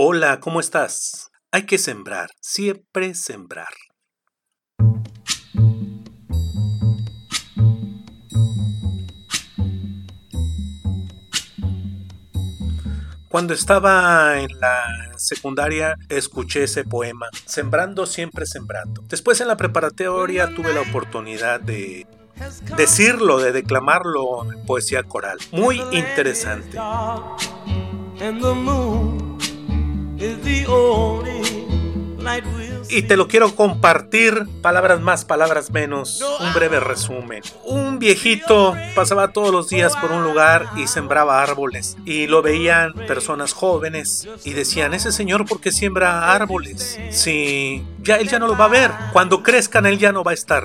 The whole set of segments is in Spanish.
Hola, ¿cómo estás? Hay que sembrar, siempre sembrar. Cuando estaba en la secundaria escuché ese poema, Sembrando siempre sembrando. Después en la preparatoria tuve la oportunidad de decirlo, de declamarlo en poesía coral. Muy interesante. Y te lo quiero compartir, palabras más, palabras menos, un breve resumen. Un viejito pasaba todos los días por un lugar y sembraba árboles y lo veían personas jóvenes y decían, ese señor ¿por qué siembra árboles? Si ya él ya no lo va a ver, cuando crezcan él ya no va a estar.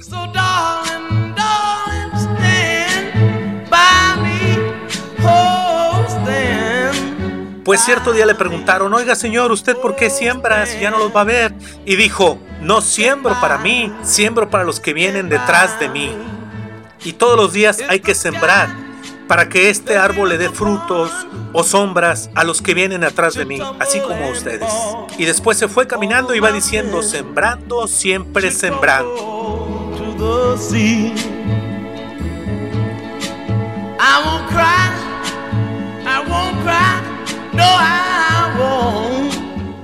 Pues cierto día le preguntaron, oiga señor, ¿usted por qué siembra si ya no los va a ver? Y dijo, no siembro para mí, siembro para los que vienen detrás de mí. Y todos los días hay que sembrar para que este árbol le dé frutos o sombras a los que vienen atrás de mí, así como ustedes. Y después se fue caminando y va diciendo, sembrando, siempre sembrando.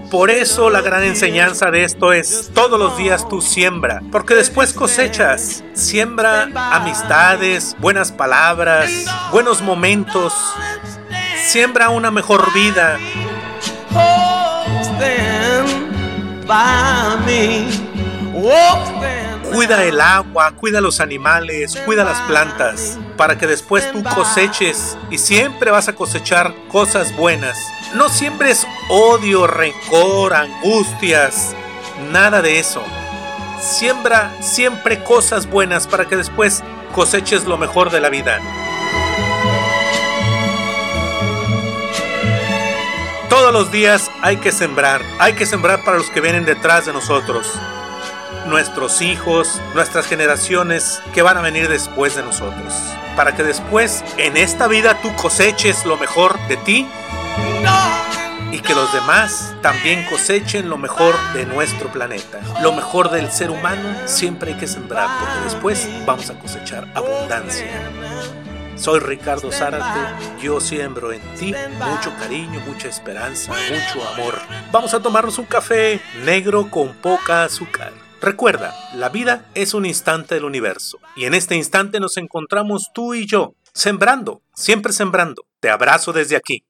Por eso la gran enseñanza de esto es, todos los días tú siembra, porque después cosechas. Siembra amistades, buenas palabras, buenos momentos. Siembra una mejor vida. Cuida el agua, cuida los animales, cuida las plantas, para que después tú coseches y siempre vas a cosechar cosas buenas. No siembres odio, rencor, angustias, nada de eso. Siembra siempre cosas buenas para que después coseches lo mejor de la vida. Todos los días hay que sembrar, hay que sembrar para los que vienen detrás de nosotros, nuestros hijos, nuestras generaciones que van a venir después de nosotros, para que después en esta vida tú coseches lo mejor de ti y que los demás también cosechen lo mejor de nuestro planeta. Lo mejor del ser humano siempre hay que sembrar porque después vamos a cosechar abundancia. Soy Ricardo Zárate, yo siembro en ti mucho cariño, mucha esperanza, mucho amor. Vamos a tomarnos un café negro con poca azúcar. Recuerda, la vida es un instante del universo y en este instante nos encontramos tú y yo, sembrando, siempre sembrando. Te abrazo desde aquí.